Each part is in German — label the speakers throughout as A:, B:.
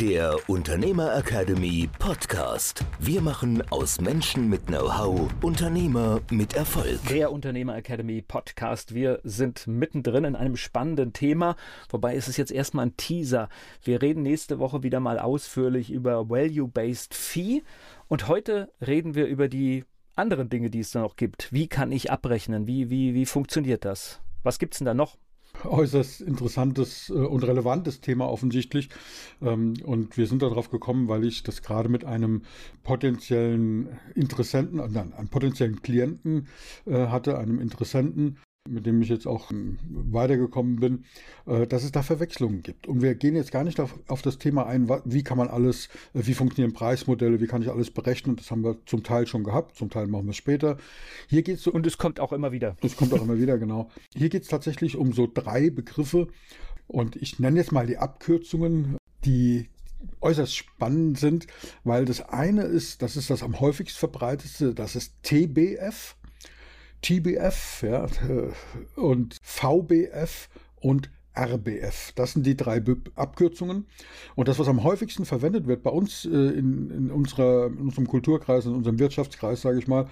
A: der Unternehmer Academy Podcast. Wir machen aus Menschen mit Know-how Unternehmer mit Erfolg.
B: Der Unternehmer Academy Podcast. Wir sind mittendrin in einem spannenden Thema, wobei ist es jetzt erstmal ein Teaser. Wir reden nächste Woche wieder mal ausführlich über Value-Based Fee und heute reden wir über die anderen Dinge, die es da noch gibt. Wie kann ich abrechnen? Wie, wie, wie funktioniert das? Was gibt es denn da noch?
C: Äußerst interessantes äh, und relevantes Thema offensichtlich. Ähm, und wir sind darauf gekommen, weil ich das gerade mit einem potenziellen Interessenten, nein, einem potenziellen Klienten äh, hatte, einem Interessenten, mit dem ich jetzt auch ähm, weitergekommen bin, äh, dass es da Verwechslungen gibt. Und wir gehen jetzt gar nicht auf, auf das Thema ein, wie kann man alles, äh, wie funktionieren Preismodelle, wie kann ich alles berechnen. Das haben wir zum Teil schon gehabt, zum Teil machen wir es später.
B: Hier geht's so, Und es kommt auch immer wieder.
C: Es kommt auch immer wieder, genau. Hier geht es tatsächlich um so drei Begriffe. Und ich nenne jetzt mal die Abkürzungen, die äußerst spannend sind, weil das eine ist, das ist das am häufigst verbreitetste, das ist TBF. TBF ja, und VBF und RBF. Das sind die drei Abkürzungen. Und das, was am häufigsten verwendet wird bei uns äh, in, in, unserer, in unserem Kulturkreis, in unserem Wirtschaftskreis, sage ich mal,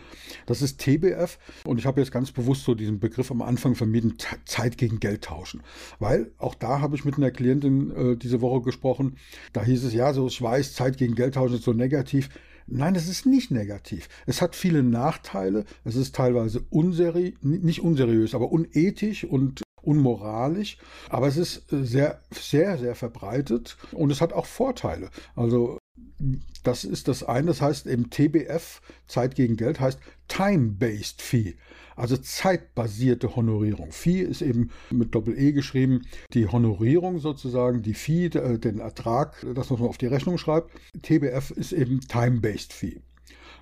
C: das ist TBF. Und ich habe jetzt ganz bewusst so diesen Begriff am Anfang vermieden, Zeit gegen Geld tauschen. Weil auch da habe ich mit einer Klientin äh, diese Woche gesprochen. Da hieß es, ja, so ich weiß, Zeit gegen Geld tauschen ist so negativ. Nein, es ist nicht negativ. Es hat viele Nachteile. Es ist teilweise unseri nicht unseriös, aber unethisch und unmoralisch. Aber es ist äh, sehr, sehr, sehr verbreitet und es hat auch Vorteile. Also das ist das eine, das heißt eben TBF, Zeit gegen Geld, heißt Time-Based Fee, also zeitbasierte Honorierung. Fee ist eben mit Doppel-E geschrieben, die Honorierung sozusagen, die Fee, äh, den Ertrag, das, was man auf die Rechnung schreibt. TBF ist eben Time-Based Fee.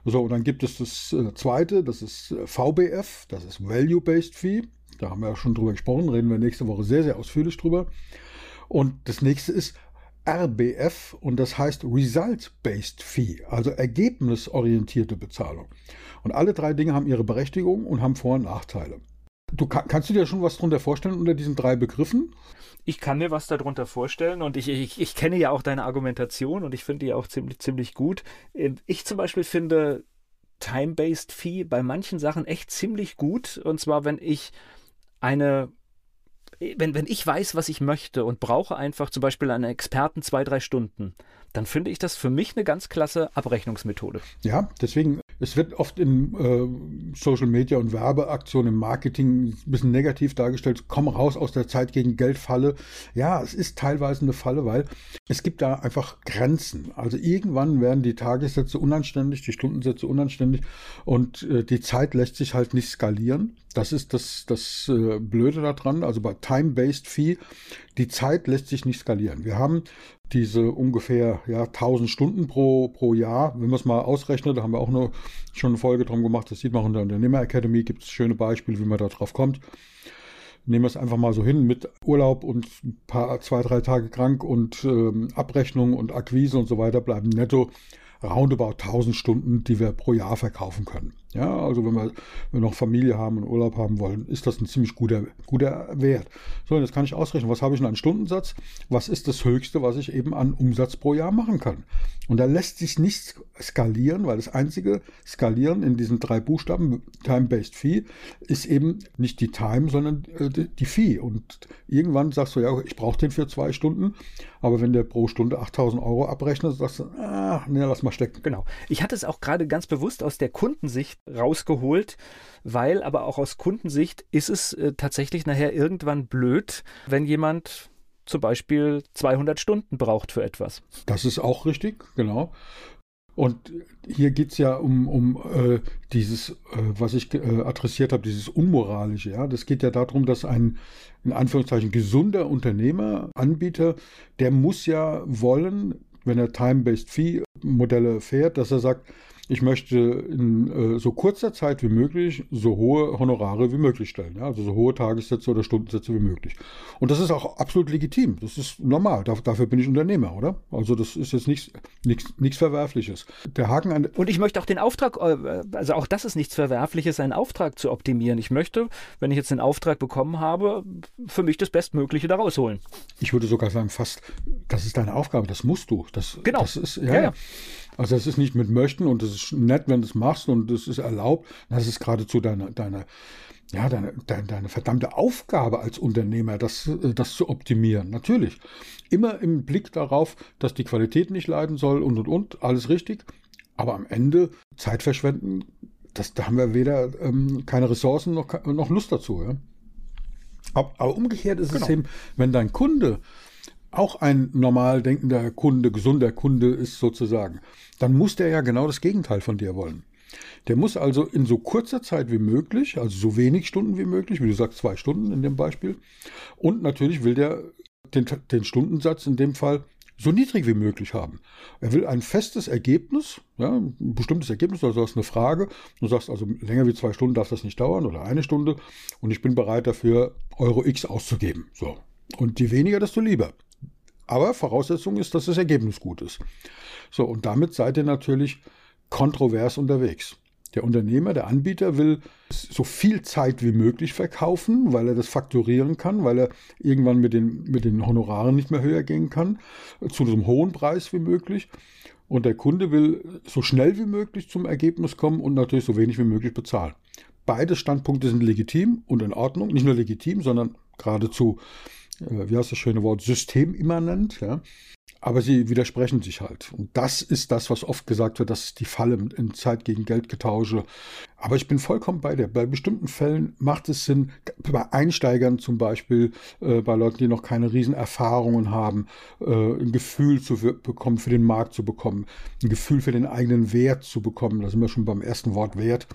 C: So, und dann gibt es das äh, zweite, das ist äh, VBF, das ist Value-Based Fee. Da haben wir ja schon drüber gesprochen, reden wir nächste Woche sehr, sehr ausführlich drüber. Und das nächste ist RBF und das heißt Result-Based Fee, also ergebnisorientierte Bezahlung. Und alle drei Dinge haben ihre Berechtigung und haben Vor- und Nachteile. Du kannst du dir schon was darunter vorstellen unter diesen drei Begriffen?
B: Ich kann mir was darunter vorstellen und ich, ich, ich kenne ja auch deine Argumentation und ich finde die auch ziemlich, ziemlich gut. Ich zum Beispiel finde Time-Based Fee bei manchen Sachen echt ziemlich gut. Und zwar, wenn ich eine wenn, wenn ich weiß, was ich möchte und brauche einfach zum Beispiel einen Experten zwei, drei Stunden, dann finde ich das für mich eine ganz klasse Abrechnungsmethode.
C: Ja, deswegen, es wird oft in äh, Social Media und Werbeaktionen im Marketing ein bisschen negativ dargestellt, komm raus aus der Zeit gegen Geldfalle. Ja, es ist teilweise eine Falle, weil es gibt da einfach Grenzen. Also irgendwann werden die Tagessätze unanständig, die Stundensätze unanständig und äh, die Zeit lässt sich halt nicht skalieren. Das ist das, das äh, Blöde daran. Also bei Time-Based Fee, die Zeit lässt sich nicht skalieren. Wir haben diese ungefähr ja, 1000 Stunden pro, pro Jahr. Wenn man es mal ausrechnet, da haben wir auch eine, schon eine Folge drum gemacht. Das sieht man in der Unternehmer Academy. Gibt es schöne Beispiele, wie man da drauf kommt. Nehmen wir es einfach mal so hin mit Urlaub und paar, zwei, drei Tage krank und ähm, Abrechnung und Akquise und so weiter bleiben netto roundabout 1000 Stunden, die wir pro Jahr verkaufen können. Ja, also wenn wir, wenn wir noch Familie haben und Urlaub haben wollen, ist das ein ziemlich guter, guter Wert. So, jetzt kann ich ausrechnen, was habe ich denn an Stundensatz? Was ist das Höchste, was ich eben an Umsatz pro Jahr machen kann? Und da lässt sich nichts skalieren, weil das einzige Skalieren in diesen drei Buchstaben, Time-Based Fee, ist eben nicht die Time, sondern äh, die Fee. Und irgendwann sagst du, ja, ich brauche den für zwei Stunden, aber wenn der pro Stunde 8000 Euro abrechnet, sagst du, ah, nee, lass mal stecken.
B: Genau. Ich hatte es auch gerade ganz bewusst aus der Kundensicht rausgeholt, weil aber auch aus Kundensicht ist es äh, tatsächlich nachher irgendwann blöd, wenn jemand zum Beispiel 200 Stunden braucht für etwas.
C: Das ist auch richtig, genau. Und hier geht es ja um, um äh, dieses, äh, was ich äh, adressiert habe, dieses Unmoralische. Ja? Das geht ja darum, dass ein, in Anführungszeichen, gesunder Unternehmer, Anbieter, der muss ja wollen, wenn er Time-Based Fee-Modelle fährt, dass er sagt, ich möchte in äh, so kurzer Zeit wie möglich so hohe Honorare wie möglich stellen. Ja? Also so hohe Tagessätze oder Stundensätze wie möglich. Und das ist auch absolut legitim. Das ist normal. Da, dafür bin ich Unternehmer, oder? Also das ist jetzt nichts, nichts, nichts Verwerfliches. Der Haken an
B: Und ich möchte auch den Auftrag, äh, also auch das ist nichts Verwerfliches, einen Auftrag zu optimieren. Ich möchte, wenn ich jetzt den Auftrag bekommen habe, für mich das Bestmögliche daraus holen.
C: Ich würde sogar sagen, fast, das ist deine Aufgabe, das musst du. Das,
B: genau.
C: Das ist, ja, ja. ja. Also es ist nicht mit möchten und es ist nett, wenn du es machst und es ist erlaubt. Das ist geradezu deine, deine, ja, deine, deine, deine verdammte Aufgabe als Unternehmer, das, äh, das zu optimieren. Natürlich. Immer im Blick darauf, dass die Qualität nicht leiden soll und und und, alles richtig. Aber am Ende Zeit verschwenden, das, da haben wir weder ähm, keine Ressourcen noch, noch Lust dazu. Ja? Aber, aber umgekehrt ist genau. es eben, wenn dein Kunde auch ein normal denkender Kunde, gesunder Kunde ist sozusagen, dann muss der ja genau das Gegenteil von dir wollen. Der muss also in so kurzer Zeit wie möglich, also so wenig Stunden wie möglich, wie du sagst, zwei Stunden in dem Beispiel, und natürlich will der den, den Stundensatz in dem Fall so niedrig wie möglich haben. Er will ein festes Ergebnis, ja, ein bestimmtes Ergebnis, also du hast eine Frage, du sagst also länger wie zwei Stunden darf das nicht dauern oder eine Stunde und ich bin bereit dafür Euro X auszugeben. So. Und je weniger, desto lieber. Aber Voraussetzung ist, dass das Ergebnis gut ist. So, und damit seid ihr natürlich kontrovers unterwegs. Der Unternehmer, der Anbieter will so viel Zeit wie möglich verkaufen, weil er das fakturieren kann, weil er irgendwann mit den, mit den Honoraren nicht mehr höher gehen kann, zu einem hohen Preis wie möglich. Und der Kunde will so schnell wie möglich zum Ergebnis kommen und natürlich so wenig wie möglich bezahlen. Beide Standpunkte sind legitim und in Ordnung. Nicht nur legitim, sondern geradezu wie heißt das schöne Wort, systemimmanent, ja. Aber sie widersprechen sich halt. Und das ist das, was oft gesagt wird, das ist die Falle in Zeit gegen Geldgetausche. Aber ich bin vollkommen bei dir. Bei bestimmten Fällen macht es Sinn, bei Einsteigern zum Beispiel, äh, bei Leuten, die noch keine Riesenerfahrungen haben, äh, ein Gefühl zu bekommen, für den Markt zu bekommen, ein Gefühl für den eigenen Wert zu bekommen. Da sind wir schon beim ersten Wort Wert,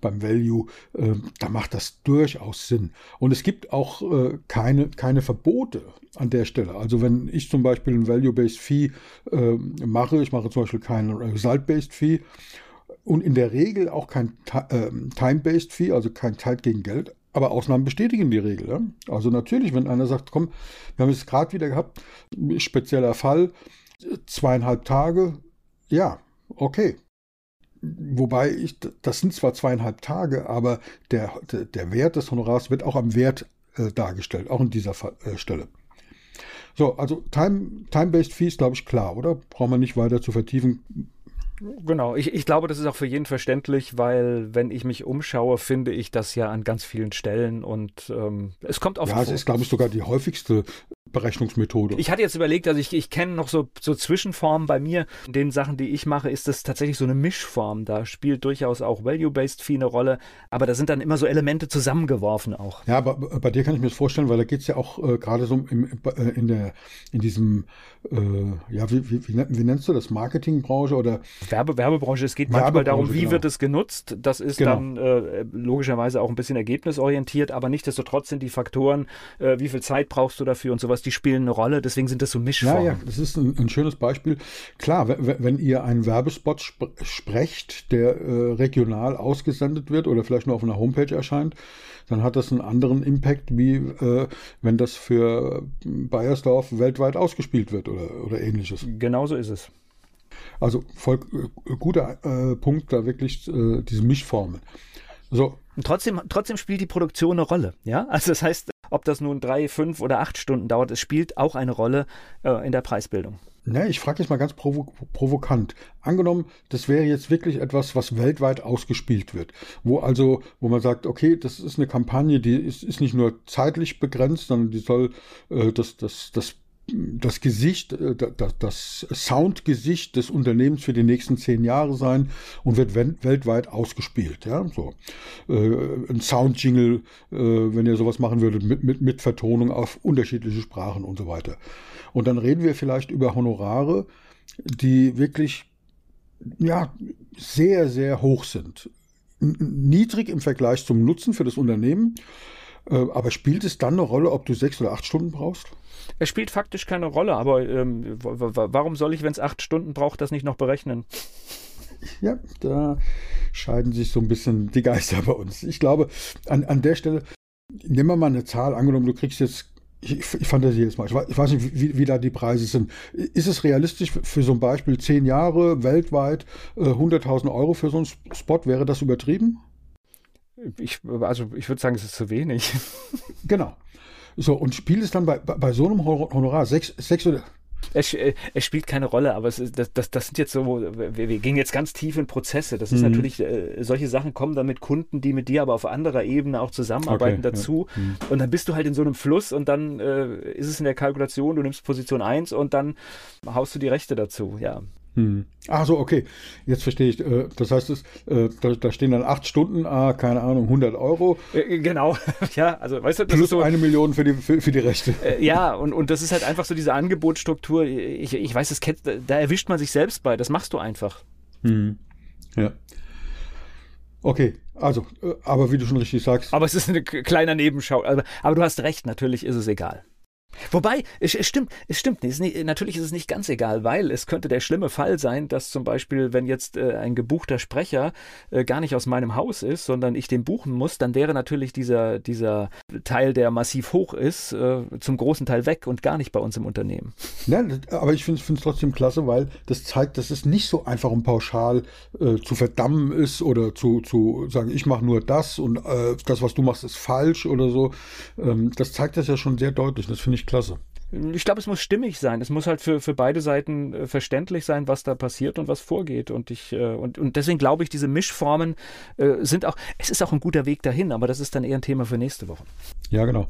C: beim Value. Äh, da macht das durchaus Sinn. Und es gibt auch äh, keine, keine Verbote an der Stelle. Also wenn ich zum Beispiel ein Value-Based Fee äh, mache, ich mache zum Beispiel kein Result-Based Fee und in der Regel auch kein äh, Time-Based Fee, also kein Zeit gegen Geld, aber Ausnahmen bestätigen die Regel. Ja? Also natürlich, wenn einer sagt, komm, wir haben es gerade wieder gehabt, spezieller Fall, zweieinhalb Tage, ja, okay. Wobei ich, das sind zwar zweieinhalb Tage, aber der, der, Wert des Honorars wird auch am Wert äh, dargestellt, auch in dieser Fall, äh, Stelle. So, also Time-Based Time Fees, glaube ich, klar, oder? Brauchen wir nicht weiter zu vertiefen.
B: Genau, ich, ich glaube, das ist auch für jeden verständlich, weil wenn ich mich umschaue, finde ich das ja an ganz vielen Stellen und ähm, es kommt auf.
C: Ja, es ist, glaube ich, sogar die häufigste Berechnungsmethode.
B: Ich hatte jetzt überlegt, also ich, ich kenne noch so, so Zwischenformen bei mir. In den Sachen, die ich mache, ist das tatsächlich so eine Mischform. Da spielt durchaus auch Value-Based Fee eine Rolle, aber da sind dann immer so Elemente zusammengeworfen auch.
C: Ja, aber bei dir kann ich mir das vorstellen, weil da geht es ja auch äh, gerade so im, äh, in, der, in diesem, äh, ja, wie, wie, wie, wie, nennst du das, Marketingbranche oder?
B: Werbe, Werbebranche, es geht manchmal darum, wie genau. wird es genutzt. Das ist genau. dann äh, logischerweise auch ein bisschen ergebnisorientiert, aber nichtsdestotrotz sind die Faktoren, äh, wie viel Zeit brauchst du dafür und sowas die spielen eine Rolle, deswegen sind das so Mischformen.
C: Ja, ja, das ist ein, ein schönes Beispiel. Klar, wenn ihr einen Werbespot sp sprecht, der äh, regional ausgesendet wird oder vielleicht nur auf einer Homepage erscheint, dann hat das einen anderen Impact, wie äh, wenn das für Bayersdorf weltweit ausgespielt wird oder, oder ähnliches.
B: Genauso ist es.
C: Also voll äh, guter äh, Punkt, da wirklich äh, diese Mischformen.
B: So. Und trotzdem, trotzdem spielt die Produktion eine Rolle. Ja, also das heißt, ob das nun drei, fünf oder acht Stunden dauert, es spielt auch eine Rolle äh, in der Preisbildung.
C: Ne, ich frage jetzt mal ganz provo provokant. Angenommen, das wäre jetzt wirklich etwas, was weltweit ausgespielt wird, wo also, wo man sagt, okay, das ist eine Kampagne, die ist, ist nicht nur zeitlich begrenzt, sondern die soll äh, das, das, das das Gesicht, äh, das Soundgesicht des Unternehmens für die nächsten zehn Jahre sein und wird weltweit ausgespielt. Ja, so äh, ein Soundjingle, äh, wenn ihr sowas machen würdet, mit, mit, mit Vertonung auf unterschiedliche Sprachen und so weiter. Und dann reden wir vielleicht über Honorare, die wirklich ja, sehr, sehr hoch sind. Niedrig im Vergleich zum Nutzen für das Unternehmen. Äh, aber spielt es dann eine Rolle, ob du sechs oder acht Stunden brauchst?
B: Es spielt faktisch keine Rolle, aber ähm, warum soll ich, wenn es acht Stunden braucht, das nicht noch berechnen?
C: Ja, da scheiden sich so ein bisschen die Geister bei uns. Ich glaube, an, an der Stelle, nehmen wir mal eine Zahl, angenommen, du kriegst jetzt ich, ich fantasiere jetzt mal, ich weiß, ich weiß nicht, wie, wie, da die Preise sind. Ist es realistisch für so ein Beispiel zehn Jahre weltweit äh, 100.000 Euro für so einen Spot? Wäre das übertrieben?
B: Ich, also ich würde sagen, es ist zu wenig.
C: genau. So, und spielt es dann bei, bei so einem Honorar sechs, sechs oder
B: es, äh, es, spielt keine Rolle, aber es ist, das, das, das sind jetzt so, wir, wir, gehen jetzt ganz tief in Prozesse. Das ist mhm. natürlich, äh, solche Sachen kommen dann mit Kunden, die mit dir aber auf anderer Ebene auch zusammenarbeiten okay, dazu. Ja. Mhm. Und dann bist du halt in so einem Fluss und dann äh, ist es in der Kalkulation, du nimmst Position 1 und dann haust du die Rechte dazu, ja.
C: Hm. Ach so, okay. Jetzt verstehe ich. Äh, das heißt, es, äh, da, stehen dann acht Stunden, ah, keine Ahnung, 100 Euro.
B: Äh, genau. ja, also weißt du,
C: das Plus ist so, eine Million für die, für, für die Rechte.
B: ja, und, und das ist halt einfach so diese Angebotsstruktur. Ich, ich weiß, das kennt, da erwischt man sich selbst bei. Das machst du einfach.
C: Hm. Ja. Okay, also, aber wie du schon richtig sagst.
B: Aber es ist ein kleiner Nebenschau. Aber, aber du hast recht, natürlich ist es egal. Wobei, es, stimmt, es stimmt. Es nicht, natürlich ist es nicht ganz egal, weil es könnte der schlimme Fall sein, dass zum Beispiel, wenn jetzt äh, ein gebuchter Sprecher äh, gar nicht aus meinem Haus ist, sondern ich den buchen muss, dann wäre natürlich dieser, dieser Teil, der massiv hoch ist, äh, zum großen Teil weg und gar nicht bei uns im Unternehmen.
C: Ja, aber ich finde es trotzdem klasse, weil das zeigt, dass es nicht so einfach und pauschal äh, zu verdammen ist oder zu, zu sagen, ich mache nur das und äh, das, was du machst, ist falsch oder so. Ähm, das zeigt das ja schon sehr deutlich. Das finde ich klasse.
B: Ich glaube, es muss stimmig sein. Es muss halt für, für beide Seiten äh, verständlich sein, was da passiert und was vorgeht. Und ich, äh, und, und deswegen glaube ich, diese Mischformen äh, sind auch, es ist auch ein guter Weg dahin, aber das ist dann eher ein Thema für nächste Woche.
C: Ja, genau.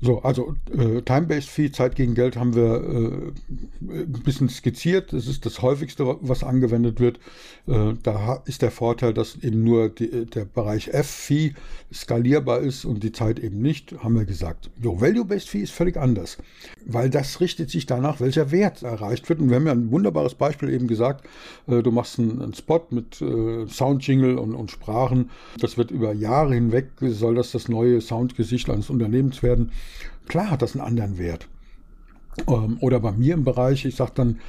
C: So, also äh, Time-Based Fee, Zeit gegen Geld, haben wir äh, ein bisschen skizziert. Das ist das häufigste, was angewendet wird. Äh, da ist der Vorteil, dass eben nur die, der Bereich F-Fee skalierbar ist und die Zeit eben nicht, haben wir gesagt. So, Value-Based Fee ist völlig anders, weil das richtet sich danach, welcher Wert erreicht wird. Und wir haben ja ein wunderbares Beispiel eben gesagt, äh, du machst einen, einen, Spot mit äh, Soundjingle und, und Sprachen. Das wird über Jahre hinweg, soll das das neue Soundgesicht eines Unternehmens werden. Klar hat das einen anderen Wert. Ähm, oder bei mir im Bereich, ich sage dann,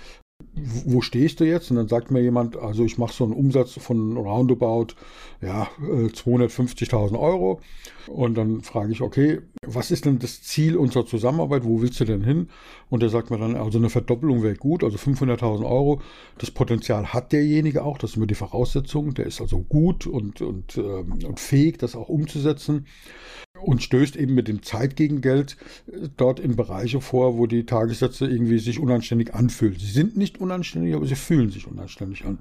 C: wo stehst du jetzt? Und dann sagt mir jemand, also ich mache so einen Umsatz von roundabout ja, 250.000 äh, Euro. Und dann frage ich, okay, was ist denn das Ziel unserer Zusammenarbeit? Wo willst du denn hin? Und er sagt mir dann, also eine Verdoppelung wäre gut, also 500.000 Euro. Das Potenzial hat derjenige auch, das ist immer die Voraussetzung. Der ist also gut und, und, ähm, und fähig, das auch umzusetzen und stößt eben mit dem Zeit gegen Geld äh, dort in Bereiche vor, wo die Tagessätze irgendwie sich unanständig anfühlen. Sie sind nicht unanständig, aber sie fühlen sich unanständig an.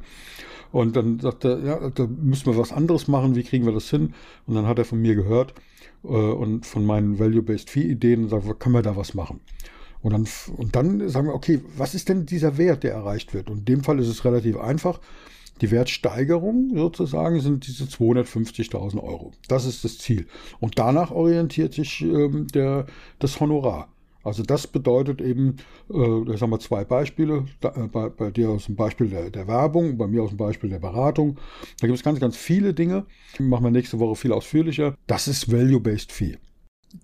C: Und dann sagt er, ja, da müssen wir was anderes machen, wie kriegen wir das hin? Und dann hat er von mir gehört äh, und von meinen Value-Based Fee-Ideen und sagt, können wir da was machen? Und dann, und dann sagen wir, okay, was ist denn dieser Wert, der erreicht wird? Und in dem Fall ist es relativ einfach. Die Wertsteigerung sozusagen sind diese 250.000 Euro. Das ist das Ziel. Und danach orientiert sich ähm, der, das Honorar. Also das bedeutet eben, äh, da haben wir zwei Beispiele, da, äh, bei, bei, dir aus dem Beispiel der, der, Werbung, bei mir aus dem Beispiel der Beratung. Da gibt es ganz, ganz viele Dinge. Machen wir nächste Woche viel ausführlicher. Das ist Value-Based Fee.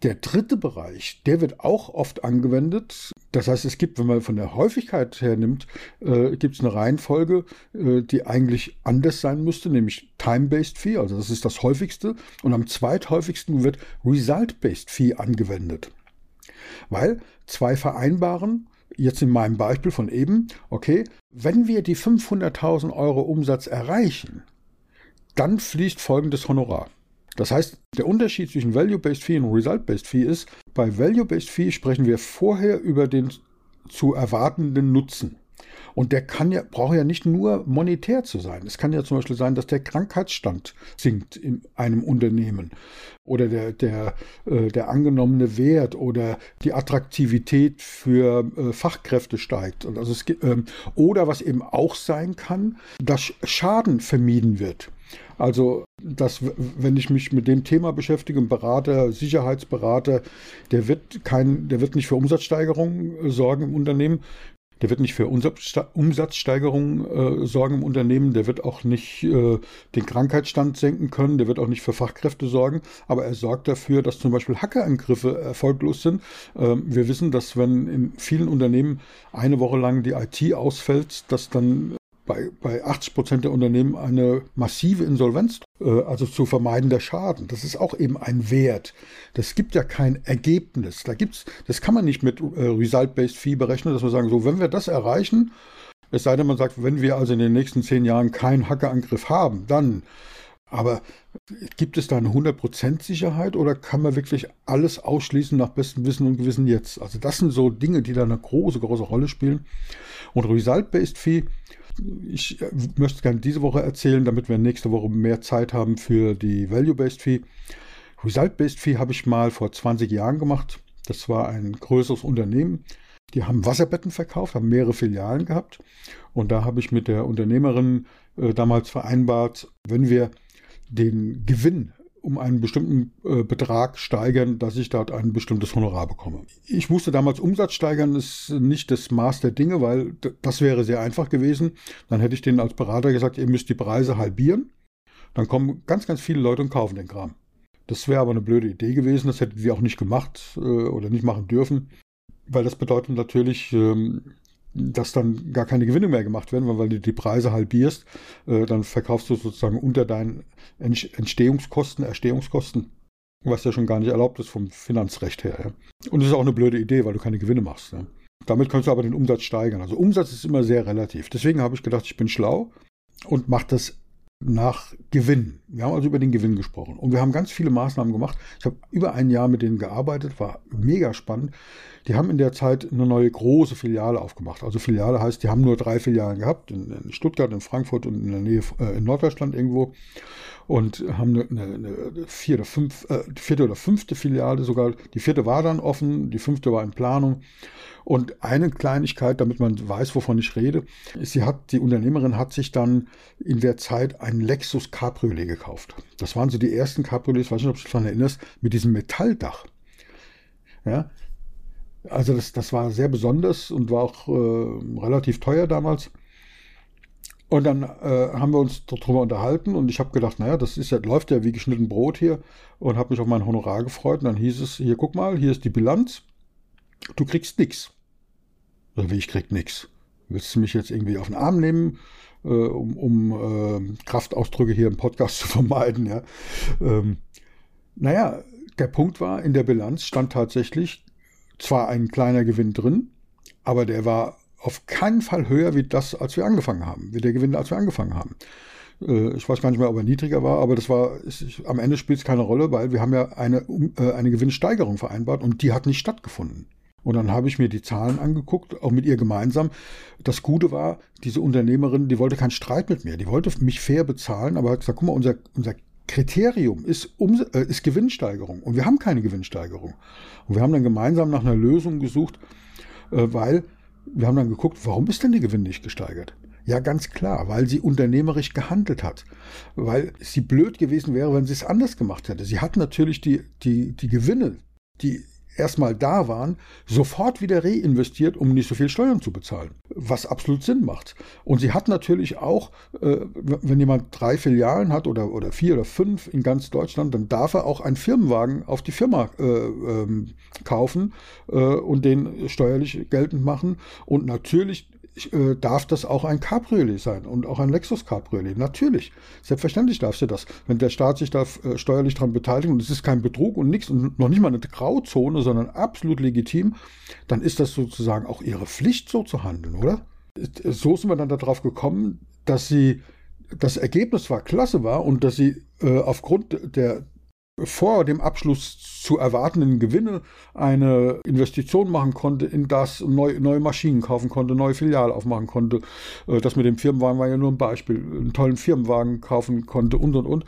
C: Der dritte Bereich, der wird auch oft angewendet. Das heißt, es gibt, wenn man von der Häufigkeit her nimmt, äh, gibt es eine Reihenfolge, äh, die eigentlich anders sein müsste, nämlich Time-Based Fee, also das ist das häufigste. Und am zweithäufigsten wird Result-Based Fee angewendet. Weil zwei vereinbaren, jetzt in meinem Beispiel von eben, okay, wenn wir die 500.000 Euro Umsatz erreichen, dann fließt folgendes Honorar. Das heißt, der Unterschied zwischen Value-Based Fee und Result-Based Fee ist, bei Value-Based Fee sprechen wir vorher über den zu erwartenden Nutzen. Und der kann ja, braucht ja nicht nur monetär zu sein. Es kann ja zum Beispiel sein, dass der Krankheitsstand sinkt in einem Unternehmen oder der, der, äh, der angenommene Wert oder die Attraktivität für äh, Fachkräfte steigt. Also es, ähm, oder was eben auch sein kann, dass Schaden vermieden wird. Also, dass, wenn ich mich mit dem Thema beschäftige, ein Berater, Sicherheitsberater, der wird kein, der wird nicht für Umsatzsteigerungen sorgen im Unternehmen, Der wird nicht für Umsatzsteigerungen äh, sorgen im Unternehmen. Der wird auch nicht äh, den Krankheitsstand senken können. Der wird auch nicht für Fachkräfte sorgen. Aber er sorgt dafür, dass zum Beispiel Hackerangriffe erfolglos sind. Ähm, wir wissen, dass wenn in vielen Unternehmen eine Woche lang die IT ausfällt, dass dann bei, bei 80 Prozent der Unternehmen eine massive Insolvenz, äh, also zu vermeiden der Schaden. Das ist auch eben ein Wert. Das gibt ja kein Ergebnis. Da gibt's, das kann man nicht mit äh, Result-Based Fee berechnen, dass wir sagen, so, wenn wir das erreichen, es sei denn, man sagt, wenn wir also in den nächsten zehn Jahren keinen Hackerangriff haben, dann. Aber gibt es da eine 100% Sicherheit oder kann man wirklich alles ausschließen nach bestem Wissen und Gewissen jetzt? Also das sind so Dinge, die da eine große, große Rolle spielen. Und Result-Based Fee, ich äh, möchte gerne diese Woche erzählen, damit wir nächste Woche mehr Zeit haben für die Value-Based Fee. Result-Based Fee habe ich mal vor 20 Jahren gemacht. Das war ein größeres Unternehmen. Die haben Wasserbetten verkauft, haben mehrere Filialen gehabt. Und da habe ich mit der Unternehmerin äh, damals vereinbart, wenn wir den Gewinn um einen bestimmten äh, Betrag steigern, dass ich dort ein bestimmtes Honorar bekomme. Ich wusste damals, Umsatz steigern ist nicht das Maß der Dinge, weil das wäre sehr einfach gewesen. Dann hätte ich denen als Berater gesagt, ihr müsst die Preise halbieren. Dann kommen ganz, ganz viele Leute und kaufen den Kram. Das wäre aber eine blöde Idee gewesen, das hätten sie auch nicht gemacht äh, oder nicht machen dürfen, weil das bedeutet natürlich, ähm, dass dann gar keine Gewinne mehr gemacht werden, weil, weil du die Preise halbierst, äh, dann verkaufst du sozusagen unter deinen Entstehungskosten, Erstehungskosten, was ja schon gar nicht erlaubt ist vom Finanzrecht her. Ja. Und das ist auch eine blöde Idee, weil du keine Gewinne machst. Ja. Damit kannst du aber den Umsatz steigern. Also Umsatz ist immer sehr relativ. Deswegen habe ich gedacht, ich bin schlau und mache das nach Gewinn. Wir haben also über den Gewinn gesprochen. Und wir haben ganz viele Maßnahmen gemacht. Ich habe über ein Jahr mit denen gearbeitet, war mega spannend. Die haben in der Zeit eine neue große Filiale aufgemacht. Also Filiale heißt, die haben nur drei Filialen gehabt, in, in Stuttgart, in Frankfurt und in der Nähe äh, in Norddeutschland irgendwo. Und haben eine, eine, vierte, fünf, äh, vierte oder fünfte Filiale sogar. Die vierte war dann offen, die fünfte war in Planung. Und eine Kleinigkeit, damit man weiß, wovon ich rede, sie hat, die Unternehmerin hat sich dann in der Zeit einen Lexus Cabriolet gekauft. Das waren so die ersten Cabriolets, weiß nicht, ob du dich daran erinnerst, mit diesem Metalldach. Ja, also das, das war sehr besonders und war auch äh, relativ teuer damals. Und dann äh, haben wir uns darüber unterhalten und ich habe gedacht, naja, das ist ja, läuft ja wie geschnitten Brot hier und habe mich auf mein Honorar gefreut. Und dann hieß es, hier guck mal, hier ist die Bilanz, du kriegst nichts. Wie, ich krieg nichts. Willst du mich jetzt irgendwie auf den Arm nehmen, äh, um, um äh, Kraftausdrücke hier im Podcast zu vermeiden? Ja? Ähm, naja, der Punkt war, in der Bilanz stand tatsächlich zwar ein kleiner Gewinn drin, aber der war auf keinen Fall höher wie das, als wir angefangen haben, wie der Gewinn, als wir angefangen haben. Äh, ich weiß gar nicht mehr, ob er niedriger war, aber das war, ist, am Ende spielt es keine Rolle, weil wir haben ja eine, äh, eine Gewinnsteigerung vereinbart und die hat nicht stattgefunden. Und dann habe ich mir die Zahlen angeguckt, auch mit ihr gemeinsam. Das Gute war, diese Unternehmerin, die wollte keinen Streit mit mir. Die wollte mich fair bezahlen, aber hat gesagt, guck mal, unser, unser Kriterium ist, um, äh, ist Gewinnsteigerung. Und wir haben keine Gewinnsteigerung. Und wir haben dann gemeinsam nach einer Lösung gesucht, äh, weil wir haben dann geguckt, warum ist denn die Gewinn nicht gesteigert? Ja, ganz klar, weil sie unternehmerisch gehandelt hat. Weil sie blöd gewesen wäre, wenn sie es anders gemacht hätte. Sie hat natürlich die, die, die Gewinne, die erstmal da waren, sofort wieder reinvestiert, um nicht so viel Steuern zu bezahlen. Was absolut Sinn macht. Und sie hat natürlich auch, äh, wenn jemand drei Filialen hat oder, oder vier oder fünf in ganz Deutschland, dann darf er auch einen Firmenwagen auf die Firma äh, ähm, kaufen äh, und den steuerlich geltend machen. Und natürlich äh, darf das auch ein Cabriolet sein und auch ein Lexus Cabriolet. Natürlich. Selbstverständlich darfst du das. Wenn der Staat sich da äh, steuerlich daran beteiligt und es ist kein Betrug und nichts und noch nicht mal eine Grauzone, sondern absolut legitim, dann ist das sozusagen auch ihre Pflicht, so zu handeln, oder? So sind wir dann darauf gekommen, dass sie das Ergebnis zwar klasse war und dass sie äh, aufgrund der, vor dem Abschluss zu erwartenden Gewinne eine Investition machen konnte in das, neu, neue Maschinen kaufen konnte, neue Filiale aufmachen konnte. Äh, das mit dem Firmenwagen war ja nur ein Beispiel. Einen tollen Firmenwagen kaufen konnte und und und.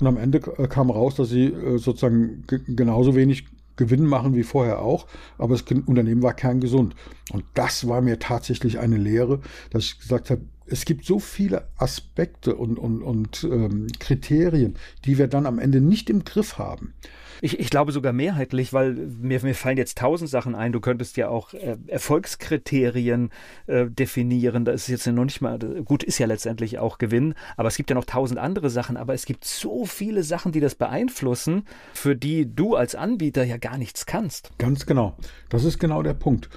C: Und am Ende äh, kam raus, dass sie äh, sozusagen genauso wenig Gewinn machen wie vorher auch, aber das Unternehmen war kerngesund. Und das war mir tatsächlich eine Lehre, dass ich gesagt habe, es gibt so viele Aspekte und, und, und ähm, Kriterien, die wir dann am Ende nicht im Griff haben.
B: Ich, ich glaube sogar mehrheitlich, weil mir, mir fallen jetzt tausend Sachen ein. Du könntest ja auch äh, Erfolgskriterien äh, definieren. Da ist jetzt noch nicht mal, gut, ist ja letztendlich auch Gewinn, aber es gibt ja noch tausend andere Sachen. Aber es gibt so viele Sachen, die das beeinflussen, für die du als Anbieter ja gar nichts kannst.
C: Ganz genau. Das ist genau der Punkt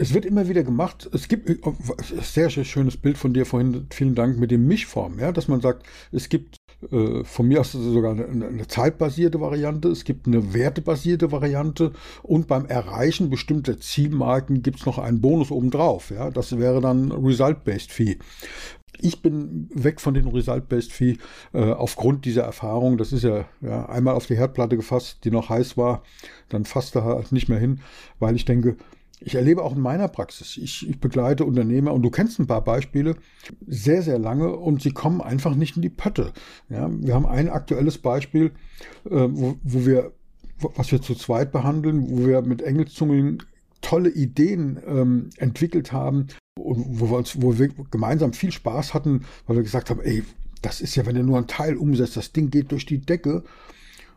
C: es wird immer wieder gemacht. Es gibt ein äh, sehr, sehr schönes Bild von dir vorhin. Vielen Dank mit dem Mischform, ja, dass man sagt, es gibt äh, von mir aus sogar eine, eine, zeitbasierte Variante, es gibt eine wertebasierte Variante und beim Erreichen bestimmter Zielmarken gibt es noch einen Bonus obendrauf. Ja, das wäre dann Result-Based Fee. Ich bin weg von den Result-Based Fee äh, aufgrund dieser Erfahrung. Das ist ja, ja einmal auf die Herdplatte gefasst, die noch heiß war, dann fasst er halt nicht mehr hin, weil ich denke, ich erlebe auch in meiner Praxis, ich, ich, begleite Unternehmer und du kennst ein paar Beispiele, sehr, sehr lange und sie kommen einfach nicht in die Pötte. Ja, wir haben ein aktuelles Beispiel, äh, wo, wo wir, was wir zu zweit behandeln, wo wir mit Engelszungen tolle Ideen ähm, entwickelt haben und wo wir, uns, wo wir gemeinsam viel Spaß hatten, weil wir gesagt haben, ey, das ist ja, wenn du nur einen Teil umsetzt, das Ding geht durch die Decke.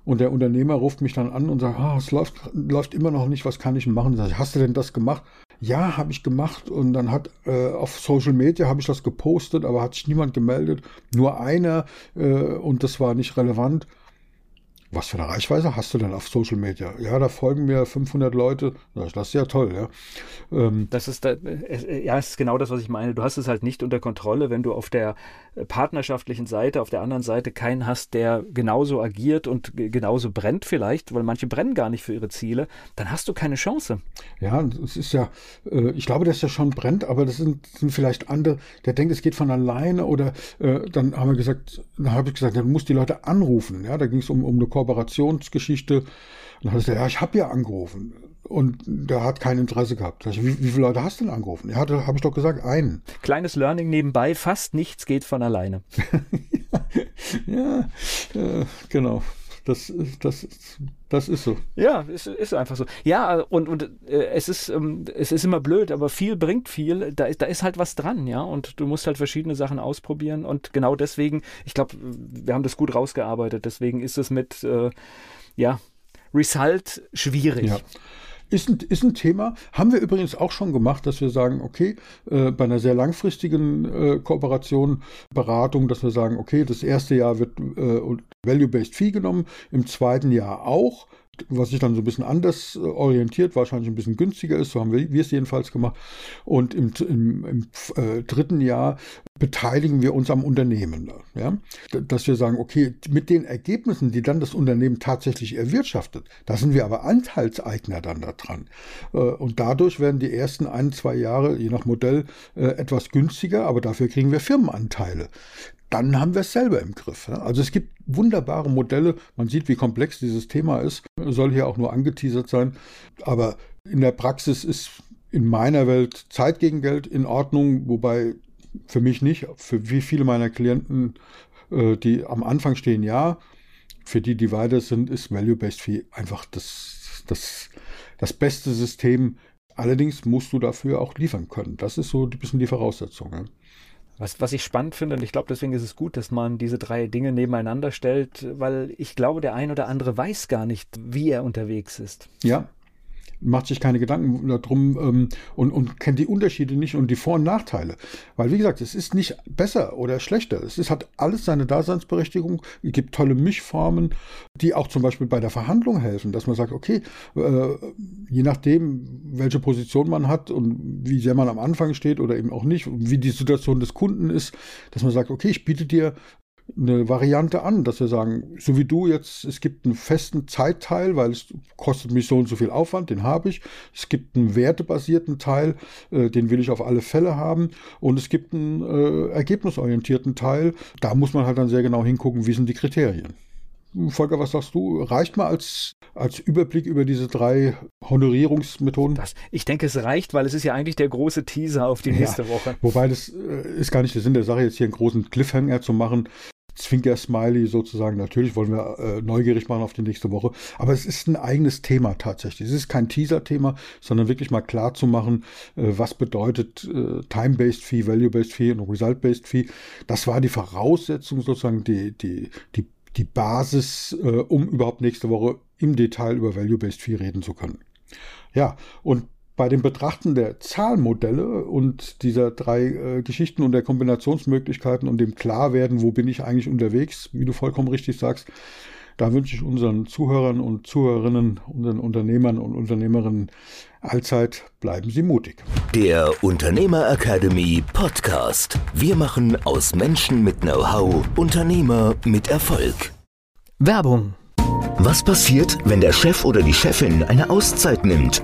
C: Und der Unternehmer ruft mich dann an und sagt, ah, es läuft, läuft immer noch nicht, was kann ich machen? Sag hast du denn das gemacht? Ja, habe ich gemacht. Und dann hat äh, auf Social Media habe ich das gepostet, aber hat sich niemand gemeldet. Nur einer äh, und das war nicht relevant was für eine Reichweite hast du denn auf Social Media? Ja, da folgen mir 500 Leute. Das ist ja toll, ja.
B: Ähm, das ist, da, äh, ja, das ist genau das, was ich meine. Du hast es halt nicht unter Kontrolle, wenn du auf der äh, partnerschaftlichen Seite, auf der anderen Seite keinen hast, der genauso agiert und genauso brennt vielleicht, weil manche brennen gar nicht für ihre Ziele, dann hast du keine Chance.
C: Ja, es ist ja, äh, ich glaube, dass der schon brennt, aber das sind, sind vielleicht andere, der denkt, es geht von alleine oder dann haben wir gesagt, dann habe ich gesagt, dann muss die Leute anrufen. Ja, da ging es um, um eine Kooperation Kooperationsgeschichte. Und dann hat er gesagt, ja, ich habe ja angerufen. Und der hat kein Interesse gehabt. Ich, wie, wie, viele Leute hast du denn angerufen? Ja, habe ich doch gesagt, einen.
B: Kleines Learning nebenbei, fast nichts geht von alleine.
C: ja, äh, genau. Das, das, das ist so.
B: Ja, ist, ist einfach so. Ja, und, und äh, es, ist, ähm, es ist immer blöd, aber viel bringt viel. Da, da ist halt was dran, ja. Und du musst halt verschiedene Sachen ausprobieren. Und genau deswegen, ich glaube, wir haben das gut rausgearbeitet. Deswegen ist es mit, äh, ja, Result schwierig. Ja.
C: Ist ein, ist ein Thema. Haben wir übrigens auch schon gemacht, dass wir sagen, okay, äh, bei einer sehr langfristigen äh, Kooperation, Beratung, dass wir sagen, okay, das erste Jahr wird äh, Value-Based Fee genommen, im zweiten Jahr auch was sich dann so ein bisschen anders äh, orientiert, wahrscheinlich ein bisschen günstiger ist, so haben wir, wir es jedenfalls gemacht. Und im, im, im äh, dritten Jahr beteiligen wir uns am Unternehmen. Ja? Dass wir sagen, okay, mit den Ergebnissen, die dann das Unternehmen tatsächlich erwirtschaftet, da sind wir aber Anteilseigner dann daran. Äh, und dadurch werden die ersten ein, zwei Jahre, je nach Modell, äh, etwas günstiger, aber dafür kriegen wir Firmenanteile dann haben wir es selber im Griff. Also es gibt wunderbare Modelle. Man sieht, wie komplex dieses Thema ist. Soll hier auch nur angeteasert sein. Aber in der Praxis ist in meiner Welt Zeit gegen Geld in Ordnung, wobei für mich nicht. Für wie viele meiner Klienten, äh, die am Anfang stehen, ja. Für die, die weiter sind, ist Value-Based Fee einfach das, das, das beste System. Allerdings musst du dafür auch liefern können. Das ist so ein bisschen die Voraussetzung.
B: Was, was ich spannend finde, und ich glaube, deswegen ist es gut, dass man diese drei Dinge nebeneinander stellt, weil ich glaube, der ein oder andere weiß gar nicht, wie er unterwegs ist.
C: Ja, macht sich keine Gedanken darum ähm, und, und kennt die Unterschiede nicht und die Vor- und Nachteile. Weil, wie gesagt, es ist nicht besser oder schlechter. Es ist, hat alles seine Daseinsberechtigung. Es gibt tolle Mischformen, die auch zum Beispiel bei der Verhandlung helfen, dass man sagt, okay, äh, je nachdem, welche Position man hat und wie sehr man am Anfang steht oder eben auch nicht, wie die Situation des Kunden ist, dass man sagt, okay, ich biete dir eine Variante an, dass wir sagen, so wie du jetzt, es gibt einen festen Zeitteil, weil es kostet mich so und so viel Aufwand, den habe ich. Es gibt einen wertebasierten Teil, äh, den will ich auf alle Fälle haben. Und es gibt einen äh, ergebnisorientierten Teil. Da muss man halt dann sehr genau hingucken, wie sind die Kriterien. Volker, was sagst du? Reicht mal als, als Überblick über diese drei Honorierungsmethoden?
B: Das, ich denke, es reicht, weil es ist ja eigentlich der große Teaser auf die nächste ja, Woche.
C: Wobei das äh, ist gar nicht der Sinn der Sache, jetzt hier einen großen Cliffhanger zu machen. Zwinker-Smiley sozusagen. Natürlich wollen wir äh, neugierig machen auf die nächste Woche. Aber es ist ein eigenes Thema tatsächlich. Es ist kein Teaser-Thema, sondern wirklich mal klar zu machen, äh, was bedeutet äh, Time-Based Fee, Value-Based Fee und Result-Based Fee. Das war die Voraussetzung sozusagen, die, die, die, die Basis, äh, um überhaupt nächste Woche im Detail über Value-Based Fee reden zu können. Ja, und bei dem Betrachten der Zahlmodelle und dieser drei äh, Geschichten und der Kombinationsmöglichkeiten und dem Klarwerden, wo bin ich eigentlich unterwegs, wie du vollkommen richtig sagst, da wünsche ich unseren Zuhörern und Zuhörerinnen, unseren Unternehmern und Unternehmerinnen allzeit, bleiben Sie mutig.
A: Der Unternehmer Academy Podcast. Wir machen aus Menschen mit Know-how Unternehmer mit Erfolg.
B: Werbung.
A: Was passiert, wenn der Chef oder die Chefin eine Auszeit nimmt?